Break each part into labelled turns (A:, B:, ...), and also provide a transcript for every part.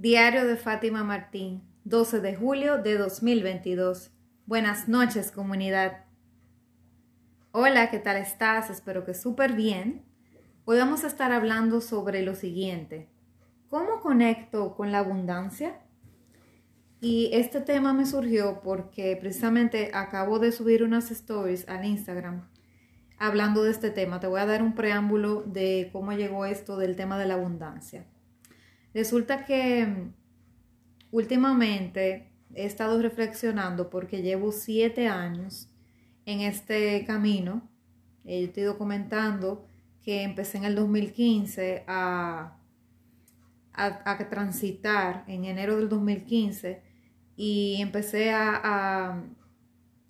A: Diario de Fátima Martín, 12 de julio de 2022. Buenas noches, comunidad. Hola, ¿qué tal estás? Espero que súper bien. Hoy vamos a estar hablando sobre lo siguiente. ¿Cómo conecto con la abundancia? Y este tema me surgió porque precisamente acabo de subir unas stories al Instagram hablando de este tema. Te voy a dar un preámbulo de cómo llegó esto del tema de la abundancia. Resulta que mm, últimamente he estado reflexionando porque llevo siete años en este camino. He ido comentando que empecé en el 2015 a, a, transitar en enero del 2015 y empecé a,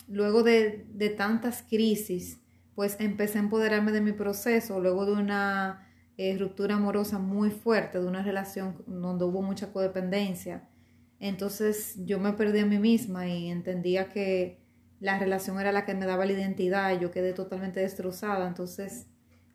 A: luego de, de tantas crisis, pues empecé a empoderarme de mi proceso, luego de una eh, ruptura amorosa muy fuerte, de una relación donde hubo mucha codependencia. Entonces yo me perdí a mí misma y entendía que la relación era la que me daba la identidad yo quedé totalmente destrozada. Entonces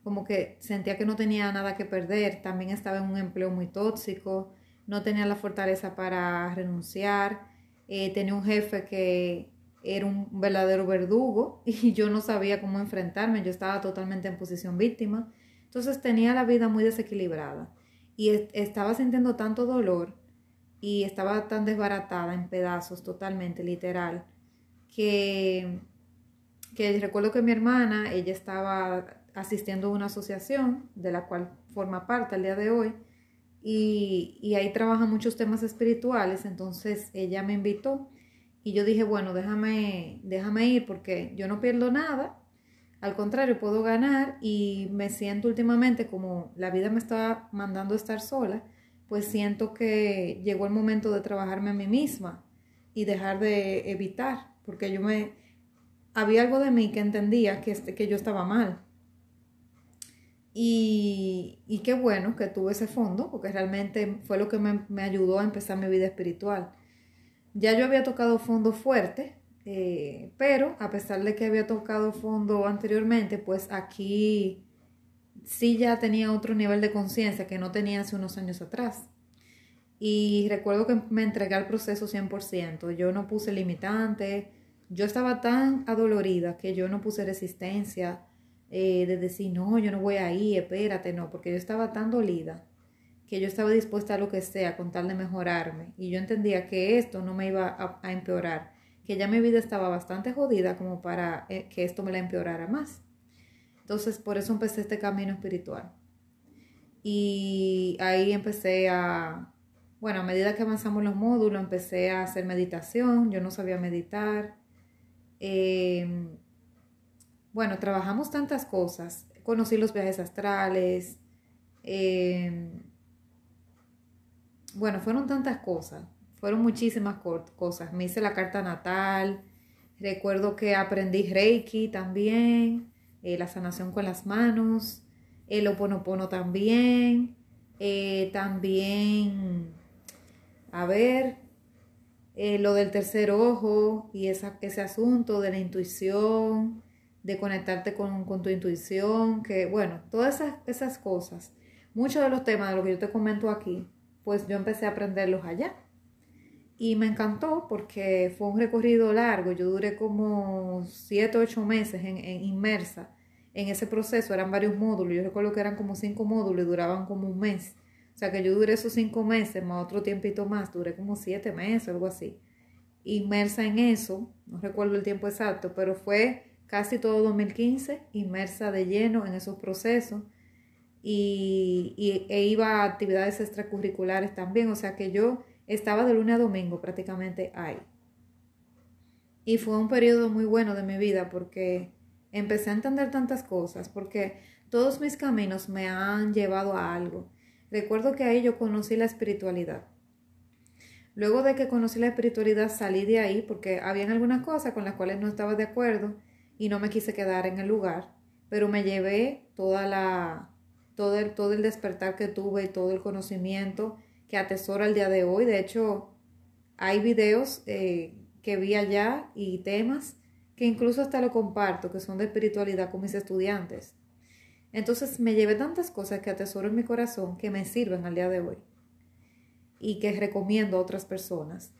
A: como que sentía que no tenía nada que perder. También estaba en un empleo muy tóxico, no tenía la fortaleza para renunciar. Eh, tenía un jefe que era un verdadero verdugo y yo no sabía cómo enfrentarme. Yo estaba totalmente en posición víctima. Entonces tenía la vida muy desequilibrada y estaba sintiendo tanto dolor y estaba tan desbaratada en pedazos totalmente, literal, que, que recuerdo que mi hermana, ella estaba asistiendo a una asociación de la cual forma parte al día de hoy y, y ahí trabaja muchos temas espirituales, entonces ella me invitó y yo dije, bueno, déjame, déjame ir porque yo no pierdo nada al contrario, puedo ganar y me siento últimamente como la vida me está mandando a estar sola, pues siento que llegó el momento de trabajarme a mí misma y dejar de evitar, porque yo me... Había algo de mí que entendía que, este, que yo estaba mal. Y, y, qué bueno que tuve ese fondo, porque realmente fue lo que me, me ayudó a empezar mi vida espiritual. Ya yo había tocado fondo fuerte, eh, pero a pesar de que había tocado fondo anteriormente, pues aquí sí ya tenía otro nivel de conciencia que no tenía hace unos años atrás. Y recuerdo que me entregué al proceso 100%. Yo no puse limitante. Yo estaba tan adolorida que yo no puse resistencia eh, de decir, no, yo no voy ahí, espérate, no, porque yo estaba tan dolida que yo estaba dispuesta a lo que sea con tal de mejorarme. Y yo entendía que esto no me iba a empeorar que ya mi vida estaba bastante jodida como para eh, que esto me la empeorara más. Entonces, por eso empecé este camino espiritual. Y ahí empecé a, bueno, a medida que avanzamos los módulos, empecé a hacer meditación, yo no sabía meditar. Em, bueno, trabajamos tantas cosas, conocí los viajes astrales, em, bueno, fueron tantas cosas fueron muchísimas cosas. Me hice la carta natal, recuerdo que aprendí Reiki también, eh, la sanación con las manos, el oponopono también, eh, también, a ver, eh, lo del tercer ojo y ese asunto de la intuición, de conectarte con, con tu intuición, que bueno, todas esas, esas cosas, muchos de los temas de lo que yo te comento aquí, pues yo empecé a aprenderlos allá. Y me encantó porque fue un recorrido largo. Yo duré como siete o ocho meses en, inmersa en ese proceso. Eran varios módulos. Yo recuerdo que eran como cinco módulos y duraban como un mes. O sea que yo duré esos cinco meses, más otro tiempito más. Duré como siete meses, algo así. Inmersa en eso. No recuerdo el tiempo exacto, pero fue casi todo 2015 inmersa de lleno en esos procesos. Y, y, e iba a actividades extracurriculares también. O sea que yo estaba de lunes a domingo prácticamente ahí. Y fue un periodo muy bueno de mi vida porque empecé a entender tantas cosas, porque todos mis caminos me han llevado a algo. Recuerdo que ahí yo conocí la espiritualidad. Luego de que conocí la espiritualidad salí de ahí porque habían algunas cosas con las cuales no estaba de acuerdo y no me quise quedar en el lugar, pero me llevé toda la todo el, todo el despertar que tuve y todo el conocimiento que atesoro el día de hoy. De hecho, hay videos eh, que vi allá y temas que incluso hasta lo comparto, que son de espiritualidad con mis estudiantes. Entonces me llevé tantas cosas que atesoro en mi corazón que me sirven al día de hoy. y que recomiendo a otras personas.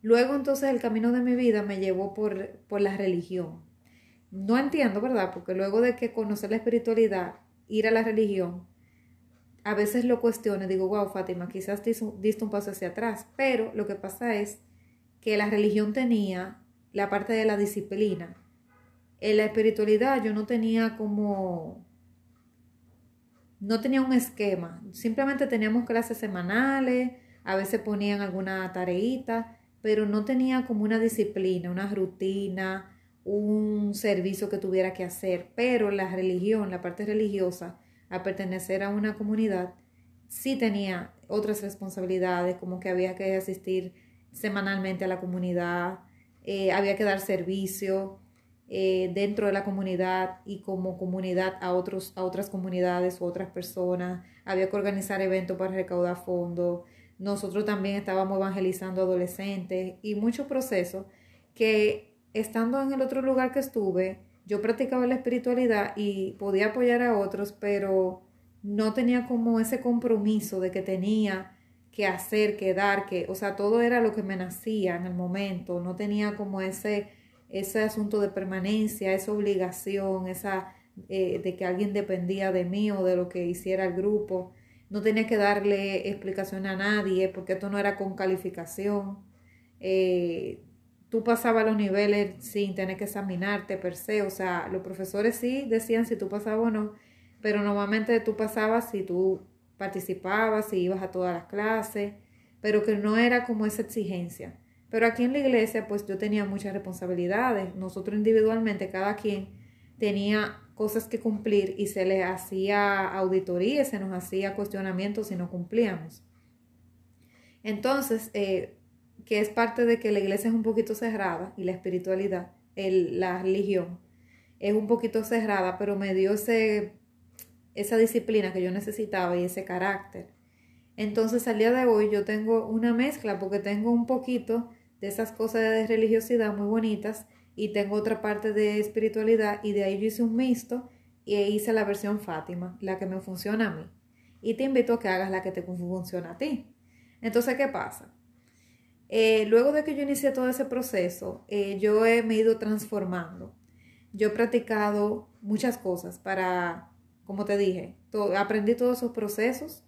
A: Luego entonces el camino de mi vida me llevó por, por la religión. No entiendo, ¿verdad? Porque luego de que conocer la espiritualidad, ir a la religión, a veces lo cuestiono y digo, wow, Fátima, quizás diste un paso hacia atrás, pero lo que pasa es que la religión tenía la parte de la disciplina. En la espiritualidad yo no tenía como, no tenía un esquema, simplemente teníamos clases semanales, a veces ponían alguna tareita, pero no tenía como una disciplina, una rutina, un servicio que tuviera que hacer. Pero la religión, la parte religiosa, a pertenecer a una comunidad, sí tenía otras responsabilidades, como que había que asistir semanalmente a la comunidad, eh, había que dar servicio eh, dentro de la comunidad y como comunidad a, otros, a otras comunidades u otras personas, había que organizar eventos para recaudar fondos, nosotros también estábamos evangelizando adolescentes y muchos procesos que estando en el otro lugar que estuve, yo practicaba la espiritualidad y podía apoyar a otros, pero no tenía como ese compromiso de que tenía que hacer, que dar, que, o sea, todo era lo que me nacía en el momento, no tenía como ese, ese asunto de permanencia, esa obligación, esa eh, de que alguien dependía de mí o de lo que hiciera el grupo no tenía que darle explicación a nadie porque esto no era con calificación. Eh, tú pasabas los niveles sin tener que examinarte per se, o sea, los profesores sí decían si tú pasabas o no, pero normalmente tú pasabas si tú participabas, si ibas a todas las clases, pero que no era como esa exigencia. Pero aquí en la iglesia, pues yo tenía muchas responsabilidades. Nosotros individualmente, cada quien tenía cosas que cumplir y se les hacía auditoría, se nos hacía cuestionamientos si no cumplíamos. Entonces, eh, que es parte de que la iglesia es un poquito cerrada y la espiritualidad, la religión, es un poquito cerrada, pero me dio ese, esa disciplina que yo necesitaba y ese carácter. Entonces, al día de hoy yo tengo una mezcla porque tengo un poquito de esas cosas de religiosidad muy bonitas y tengo otra parte de espiritualidad y de ahí yo hice un mixto y hice la versión Fátima, la que me funciona a mí. Y te invito a que hagas la que te funciona a ti. Entonces, ¿qué pasa? Eh, luego de que yo inicié todo ese proceso, eh, yo he, me he ido transformando. Yo he practicado muchas cosas para, como te dije, aprendí todos esos procesos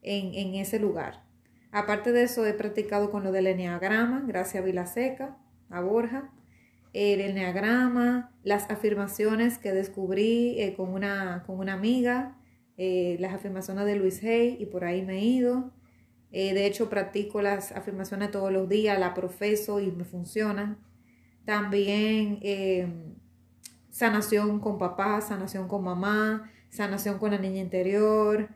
A: en, ese lugar. Aparte de eso, he practicado con lo del enneagrama, gracias a Vilaseca, a Borja el enneagrama, las afirmaciones que descubrí eh, con, una, con una amiga, las afirmaciones de Luis Hay y por ahí me he ido. Eh, de hecho, practico las afirmaciones todos los días, la profeso y me funcionan. También sanación con papá, sanación con mamá, sanación con la niña interior.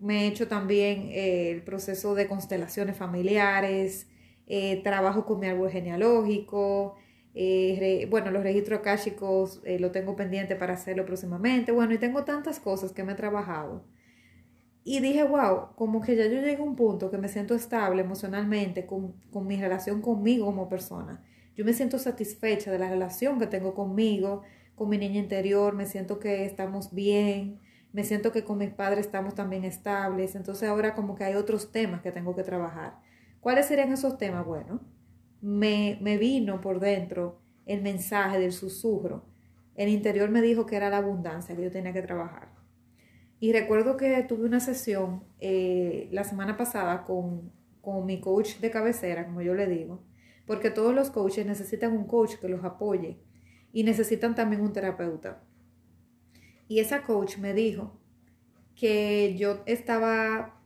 A: me he hecho también el proceso de constelaciones familiares, eh, trabajo con mi árbol genealógico, eh, bueno, los registros akáshicos eh, lo tengo pendiente para hacerlo próximamente, bueno, y tengo tantas cosas que me he trabajado. Y dije, wow, como que ya yo llegué a un punto que me siento estable emocionalmente con, con mi relación conmigo como persona. Yo me siento satisfecha de la relación que tengo conmigo, con mi niña interior, me siento que estamos bien, me siento que con mis padres estamos también estables, entonces ahora como que hay otros temas que tengo que trabajar. ¿Cuáles serían esos temas? Bueno, me, me vino por dentro el mensaje del susurro. El interior me dijo que era la abundancia que yo tenía que trabajar. Y recuerdo que tuve una sesión eh, la semana pasada con, con mi coach de cabecera, como yo le digo, porque todos los coaches necesitan un coach que los apoye y necesitan también un terapeuta. Y esa coach me dijo que yo estaba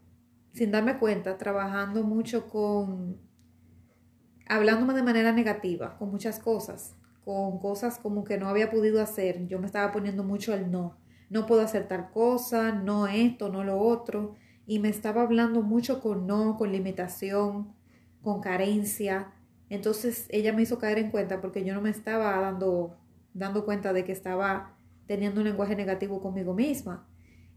A: sin darme cuenta, trabajando mucho con, hablándome de manera negativa, con muchas cosas, con cosas como que no había podido hacer. Yo me estaba poniendo mucho el no. No puedo hacer tal cosa, no esto, no lo otro. Y me estaba hablando mucho con no, con limitación, con carencia. Entonces ella me hizo caer en cuenta porque yo no me estaba dando, dando cuenta de que estaba teniendo un lenguaje negativo conmigo misma.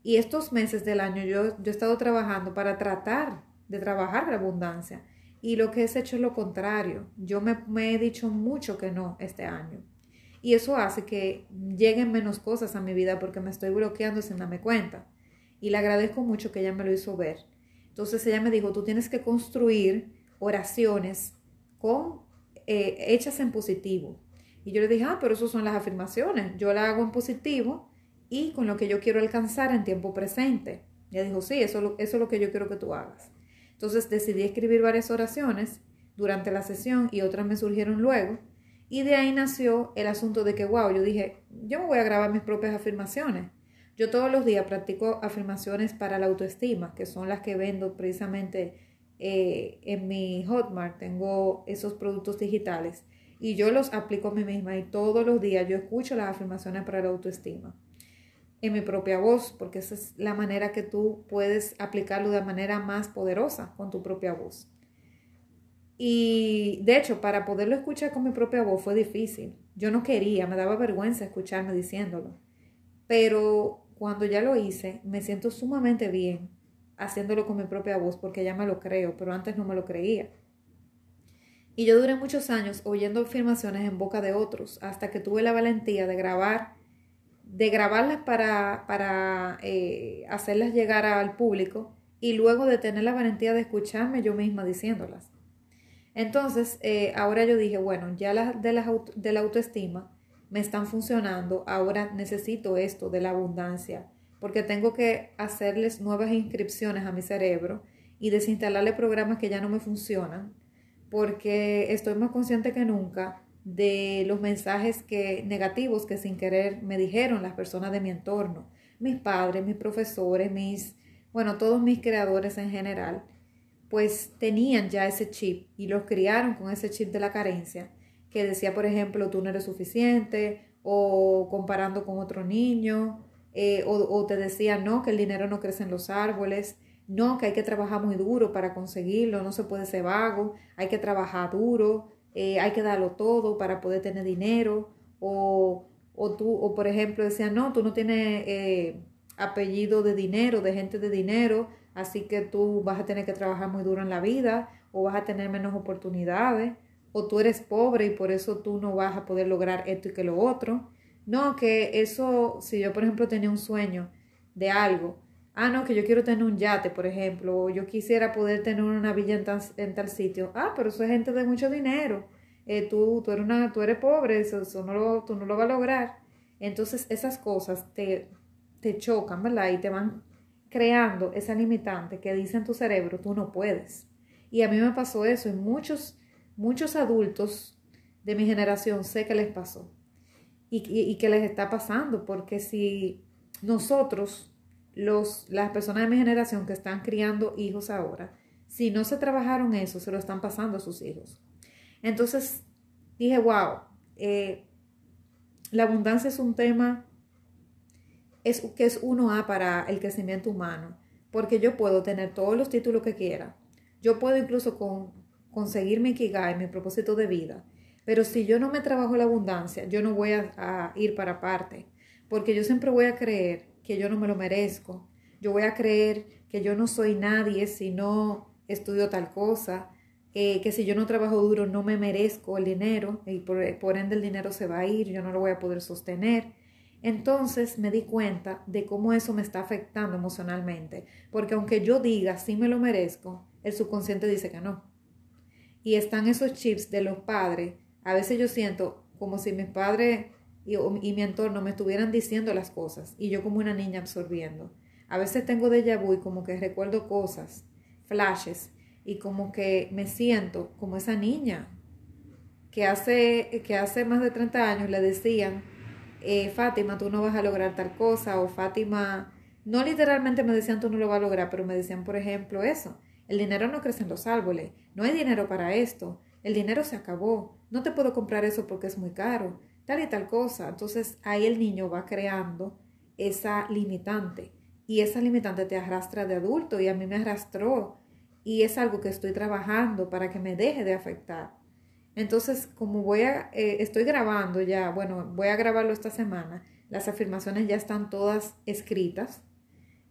A: Y estos meses del año yo, yo he estado trabajando para tratar de trabajar la abundancia. Y lo que he hecho es lo contrario. Yo me, me he dicho mucho que no este año. Y eso hace que lleguen menos cosas a mi vida porque me estoy bloqueando sin darme cuenta. Y le agradezco mucho que ella me lo hizo ver. Entonces ella me dijo, tú tienes que construir oraciones con, eh, hechas en positivo. Y yo le dije, ah, pero eso son las afirmaciones. Yo la hago en positivo y con lo que yo quiero alcanzar en tiempo presente. Ella dijo, sí, eso, eso es lo que yo quiero que tú hagas. Entonces decidí escribir varias oraciones durante la sesión y otras me surgieron luego. Y de ahí nació el asunto de que, wow, yo dije, yo me voy a grabar mis propias afirmaciones. Yo todos los días practico afirmaciones para la autoestima, que son las que vendo precisamente eh, en mi Hotmart. Tengo esos productos digitales y yo los aplico a mí misma y todos los días yo escucho las afirmaciones para la autoestima en mi propia voz, porque esa es la manera que tú puedes aplicarlo de manera más poderosa con tu propia voz. Y de hecho, para poderlo escuchar con mi propia voz fue difícil. Yo no quería, me daba vergüenza escucharme diciéndolo. Pero cuando ya lo hice, me siento sumamente bien haciéndolo con mi propia voz porque ya me lo creo, pero antes no me lo creía. Y yo duré muchos años oyendo afirmaciones en boca de otros hasta que tuve la valentía de grabar, de grabarlas para, para eh, hacerlas llegar al público y luego de tener la valentía de escucharme yo misma diciéndolas. Entonces, eh, ahora yo dije, bueno, ya las de, la, de la autoestima me están funcionando, ahora necesito esto de la abundancia, porque tengo que hacerles nuevas inscripciones a mi cerebro y desinstalarle programas que ya no me funcionan porque estoy más consciente que nunca de los mensajes que, negativos que sin querer me dijeron las personas de mi entorno, mis padres, mis profesores, mis, bueno, todos mis creadores en general, pues tenían ya ese chip y los criaron con ese chip de la carencia, que decía, por ejemplo, tú no eres suficiente, o comparando con otro niño, eh, o, te decía, no, que el dinero no crece en los árboles, no, que hay que trabajar muy duro para conseguirlo, no se puede ser vago, hay que trabajar duro, eh, hay que darlo todo para poder tener dinero, o, o tú, o por ejemplo decían, no, tú no tienes eh, apellido de dinero, de gente de dinero, así que tú vas a tener que trabajar muy duro en la vida, o vas a tener menos oportunidades, o tú eres pobre y por eso tú no vas a poder lograr esto y que lo otro. No, que eso, si yo por ejemplo tenía un sueño de algo, Ah, no, que yo quiero tener un yate, por ejemplo, o yo quisiera poder tener una villa en, tal, sitio. Ah, pero eso es gente de mucho dinero. Eh, tú, tú, eres tú eres pobre, eso, no lo, tú no lo vas a lograr. Entonces esas cosas te, te chocan, ¿verdad? Y te van creando esa limitante que dice en tu cerebro, tú no puedes. Y a mí me pasó eso, y muchos, muchos adultos de mi generación sé que les pasó y, y, que les está pasando, porque si nosotros los, las personas de mi generación que están criando hijos ahora, si no se trabajaron eso, se lo están pasando a sus hijos. Entonces dije, wow, eh, la abundancia es un tema es, que es uno a para el crecimiento humano, porque yo puedo tener todos los títulos que quiera, yo puedo incluso con, conseguir mi Ikigai, mi propósito de vida, pero si yo no me trabajo la abundancia, yo no voy a, ir para parte, porque yo siempre voy a creer que yo no me lo merezco. Yo voy a creer que yo no soy nadie si no estudio tal cosa, eh, que si yo no trabajo duro no me merezco el dinero y por ende el dinero se va a ir, yo no lo voy a poder sostener. Entonces me di cuenta de cómo eso me está afectando emocionalmente, porque aunque yo diga sí me lo merezco, el subconsciente dice que no. Y están esos chips de los padres. A veces yo siento como si mis padres y, mi entorno me estuvieran diciendo las cosas y yo como una niña absorbiendo. A veces tengo déjà vu y como que recuerdo cosas, flashes, y como que me siento como esa niña que hace, que hace más de 30 años le decían, eh, Fátima, tú no vas a lograr tal cosa, o Fátima, no literalmente me decían tú no lo vas a lograr, pero me decían, por ejemplo, eso, el dinero no crece en los árboles, no hay dinero para esto, el dinero se acabó, no te puedo comprar eso porque es muy caro, tal y tal cosa. Entonces ahí el niño va creando esa limitante y esa limitante te arrastra de adulto y a mí me arrastró y es algo que estoy trabajando para que me deje de afectar. Entonces, como voy a, eh, estoy grabando ya, bueno, voy a grabarlo esta semana, las afirmaciones ya están todas escritas.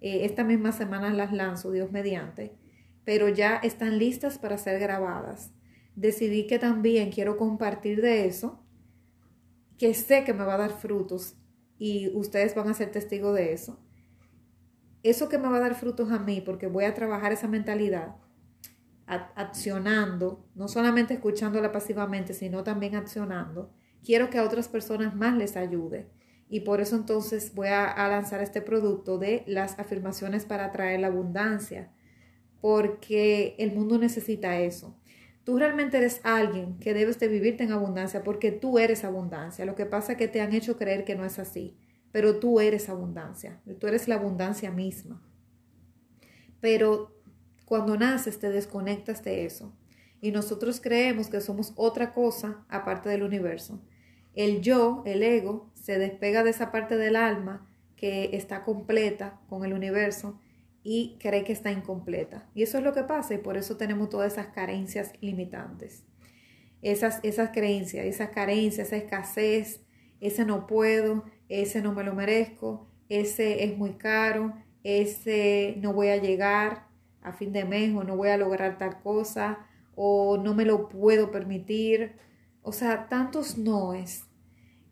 A: Eh, esta misma semana las lanzo, Dios mediante, pero ya están listas para ser grabadas. Decidí que también quiero compartir de eso que sé que me va a dar frutos y ustedes van a ser testigos de eso. eso que me va a dar frutos a mí, porque voy a trabajar esa mentalidad, accionando, no solamente escuchándola pasivamente, sino también accionando, quiero que a otras personas más les ayude. Y por eso entonces voy a, lanzar este producto de las afirmaciones para atraer la abundancia, porque el mundo necesita eso. Tú realmente eres alguien que debes de vivirte en abundancia porque tú eres abundancia. Lo que pasa es que te han hecho creer que no es así, pero tú eres abundancia. Tú eres la abundancia misma. Pero cuando naces te desconectas de eso y nosotros creemos que somos otra cosa aparte del universo. El yo, el ego, se despega de esa parte del alma que está completa con el universo y cree que está incompleta. Y eso es lo que pasa y por eso tenemos todas esas carencias limitantes. Esas, esas creencias, esas carencias, esa escasez, ese no puedo, ese no me lo merezco, ese es muy caro, ese no voy a llegar a fin de mes o no voy a lograr tal cosa o no me lo puedo permitir. O sea, tantos noes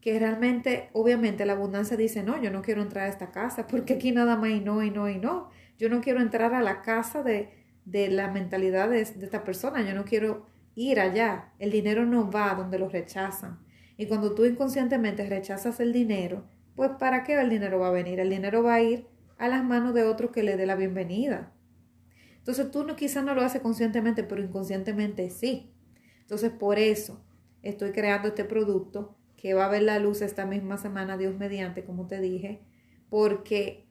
A: que realmente, obviamente la abundancia dice, no, yo no quiero entrar a esta casa porque aquí nada más y no y no y no. Yo no quiero entrar a la casa de, la mentalidad de, esta persona. Yo no quiero ir allá. El dinero no va donde lo rechazan. Y cuando tú inconscientemente rechazas el dinero, pues ¿para qué el dinero va a venir? El dinero va a ir a las manos de otro que le dé la bienvenida. Entonces tú no, quizás no lo haces conscientemente, pero inconscientemente sí. Entonces por eso estoy creando este producto que va a ver la luz esta misma semana, Dios mediante, como te dije, porque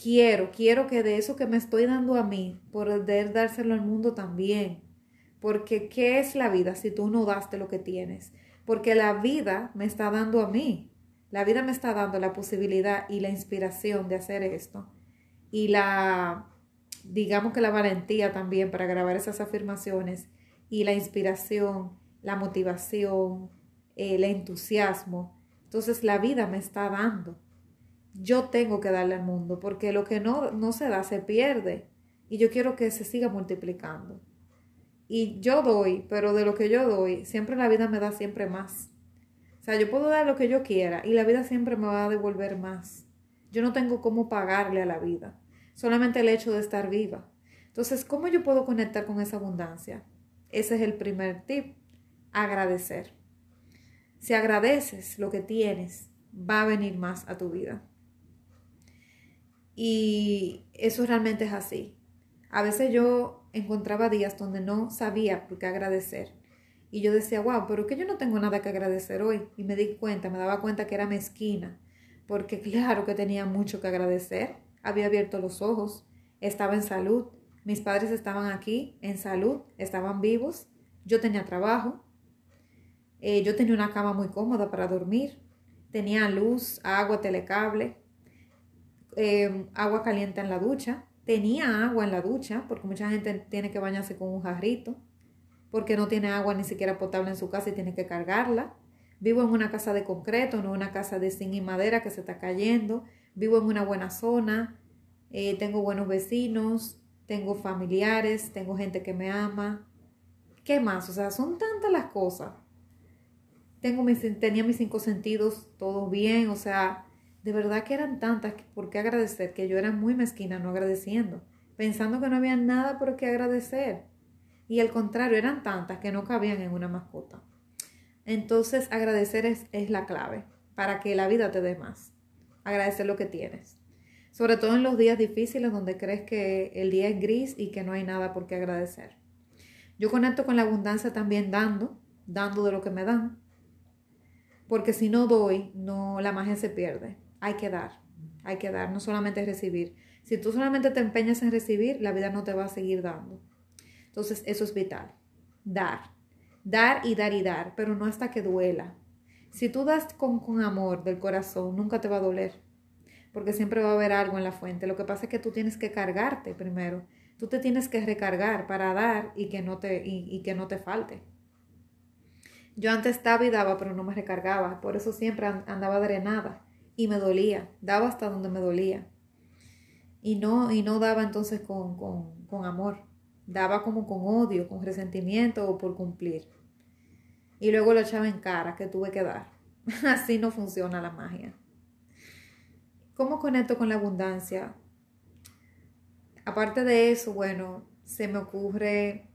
A: quiero, quiero que de eso que me estoy dando a mí, poder dárselo al mundo también. Porque ¿qué es la vida si tú no das de lo que tienes? Porque la vida me está dando a mí. La vida me está dando la posibilidad y la inspiración de hacer esto. Y la, digamos que la valentía también para grabar esas afirmaciones. Y la inspiración, la motivación, el entusiasmo. Entonces la vida me está dando yo tengo que darle al mundo, porque lo que no, no se da se pierde y yo quiero que se siga multiplicando. Y yo doy, pero de lo que yo doy, siempre la vida me da siempre más. O sea, yo puedo dar lo que yo quiera y la vida siempre me va a devolver más. Yo no tengo cómo pagarle a la vida, solamente el hecho de estar viva. Entonces, ¿cómo yo puedo conectar con esa abundancia? Ese es el primer tip, agradecer. Si agradeces lo que tienes, va a venir más a tu vida. Y eso realmente es así. A veces yo encontraba días donde no sabía por qué agradecer. Y yo decía, wow, pero que yo no tengo nada que agradecer hoy. Y me di cuenta, me daba cuenta que era mezquina. Porque claro que tenía mucho que agradecer. Había abierto los ojos, estaba en salud. Mis padres estaban aquí en salud, estaban vivos. Yo tenía trabajo. Eh, yo tenía una cama muy cómoda para dormir. Tenía luz, agua, telecable. Em, agua caliente en la ducha. Tenía agua en la ducha, porque mucha gente tiene que bañarse con un jarrito, porque no tiene agua ni siquiera potable en su casa y tiene que cargarla. Vivo en una casa de concreto, no una casa de zinc y madera que se está cayendo. Vivo en una buena zona, eh, tengo buenos vecinos, tengo familiares, tengo gente que me ama. ¿Qué más? O sea, son tantas las cosas. Tengo mis, tenía mis cinco sentidos todos bien, o sea, de verdad que eran tantas por qué agradecer que yo era muy mezquina no agradeciendo, pensando que no había nada por qué agradecer. Y al contrario, eran tantas que no cabían en una mascota. Entonces, agradecer es, es la clave para que la vida te dé más. Agradecer lo que tienes. Sobre todo en los días difíciles donde crees que el día es gris y que no hay nada por qué agradecer. Yo conecto con la abundancia también dando, dando de lo que me dan. Porque si no doy, no la magia se pierde hay que dar, hay que dar, no solamente recibir. Si tú solamente te empeñas en recibir, la vida no te va a seguir dando. Entonces, eso es vital. Dar. Dar y dar y dar, pero no hasta que duela. Si tú das con, con amor del corazón, nunca te va a doler, porque siempre va a haber algo en la fuente. Lo que pasa es que tú tienes que cargarte primero. Tú te tienes que recargar para dar y que no te, y que no te falte. Yo antes estaba y daba, pero no me recargaba. Por eso siempre andaba drenada y me dolía, daba hasta donde me dolía. Y no, y no daba entonces con, con, con amor, daba como con odio, con resentimiento o por cumplir. Y luego lo echaba en cara que tuve que dar. Así no funciona la magia. ¿Cómo conecto con la abundancia? aparte de eso, bueno, se me ocurre,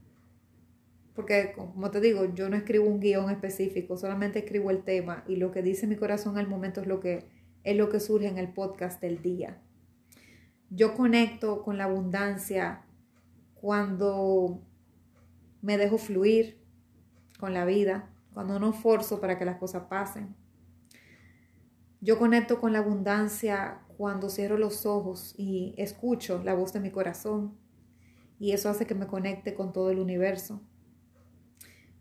A: porque como te digo, yo no escribo un guion específico, solamente escribo el tema y lo que dice mi corazón al momento es lo que, es lo que surge en el podcast del día. Yo conecto con la abundancia cuando me dejo fluir con la vida, cuando no forzo para que las cosas pasen. Yo conecto con la abundancia cuando cierro los ojos y escucho la voz de mi corazón y eso hace que me conecte con todo el universo.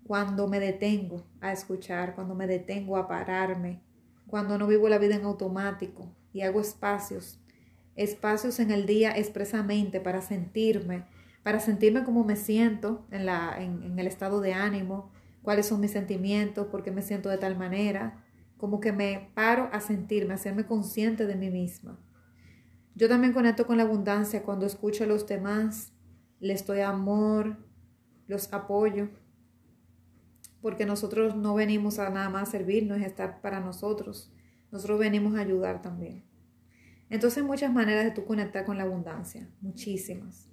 A: Cuando me detengo a escuchar, cuando me detengo a pararme, cuando no vivo la vida en automático y hago espacios, espacios en el día expresamente para sentirme, para sentirme como me siento en, la, en, el estado de ánimo, cuáles son mis sentimientos, por qué me siento de tal manera, como que me paro a sentirme, a hacerme consciente de mí misma. Yo también conecto con la abundancia cuando escucho a los demás, les doy amor, los apoyo, porque nosotros no venimos a nada más servir, no es estar para nosotros, nosotros venimos a ayudar también. Entonces hay muchas maneras de tú conectar con la abundancia, muchísimas.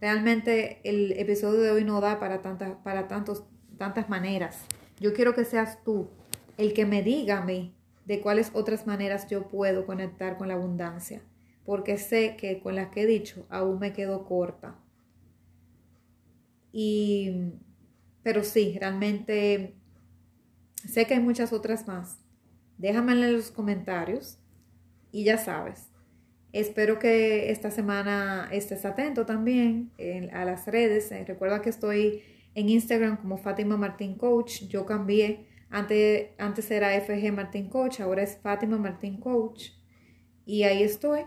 A: Realmente el episodio de hoy no da para tantas, para tantos, tantas maneras. Yo quiero que seas tú el que me diga a mí de cuáles otras maneras yo puedo conectar con la abundancia, porque sé que con las que he dicho aún me quedo corta. Y, pero sí, realmente sé que hay muchas otras más. Déjame en los comentarios y ya sabes. Espero que esta semana estés atento también a las redes. Recuerda que estoy en Instagram como Fátima Martín Coach. Yo cambié antes, antes era FG Martín Coach, ahora es Fátima Martín Coach. Y ahí estoy.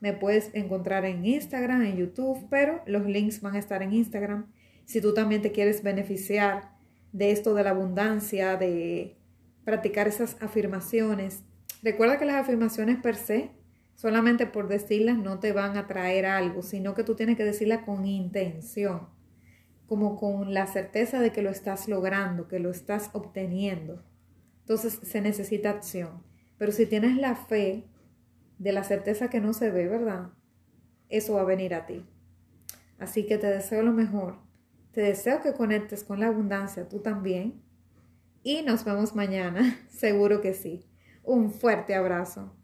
A: Me puedes encontrar en Instagram, en YouTube, pero los links van a estar en Instagram. Si tú también te quieres beneficiar de esto de la abundancia, de practicar esas afirmaciones. Recuerda que las afirmaciones per se, solamente por decirlas, no te van a traer algo, sino que tú tienes que decirlas con intención como con la certeza de que lo estás logrando, que lo estás obteniendo. Entonces se necesita acción. Pero si tienes la fe de la certeza que no se ve, ¿verdad? Eso va a venir a ti. Así que te deseo lo mejor. Te deseo que conectes con la abundancia tú también. Y nos vemos mañana, seguro que sí. Un fuerte abrazo.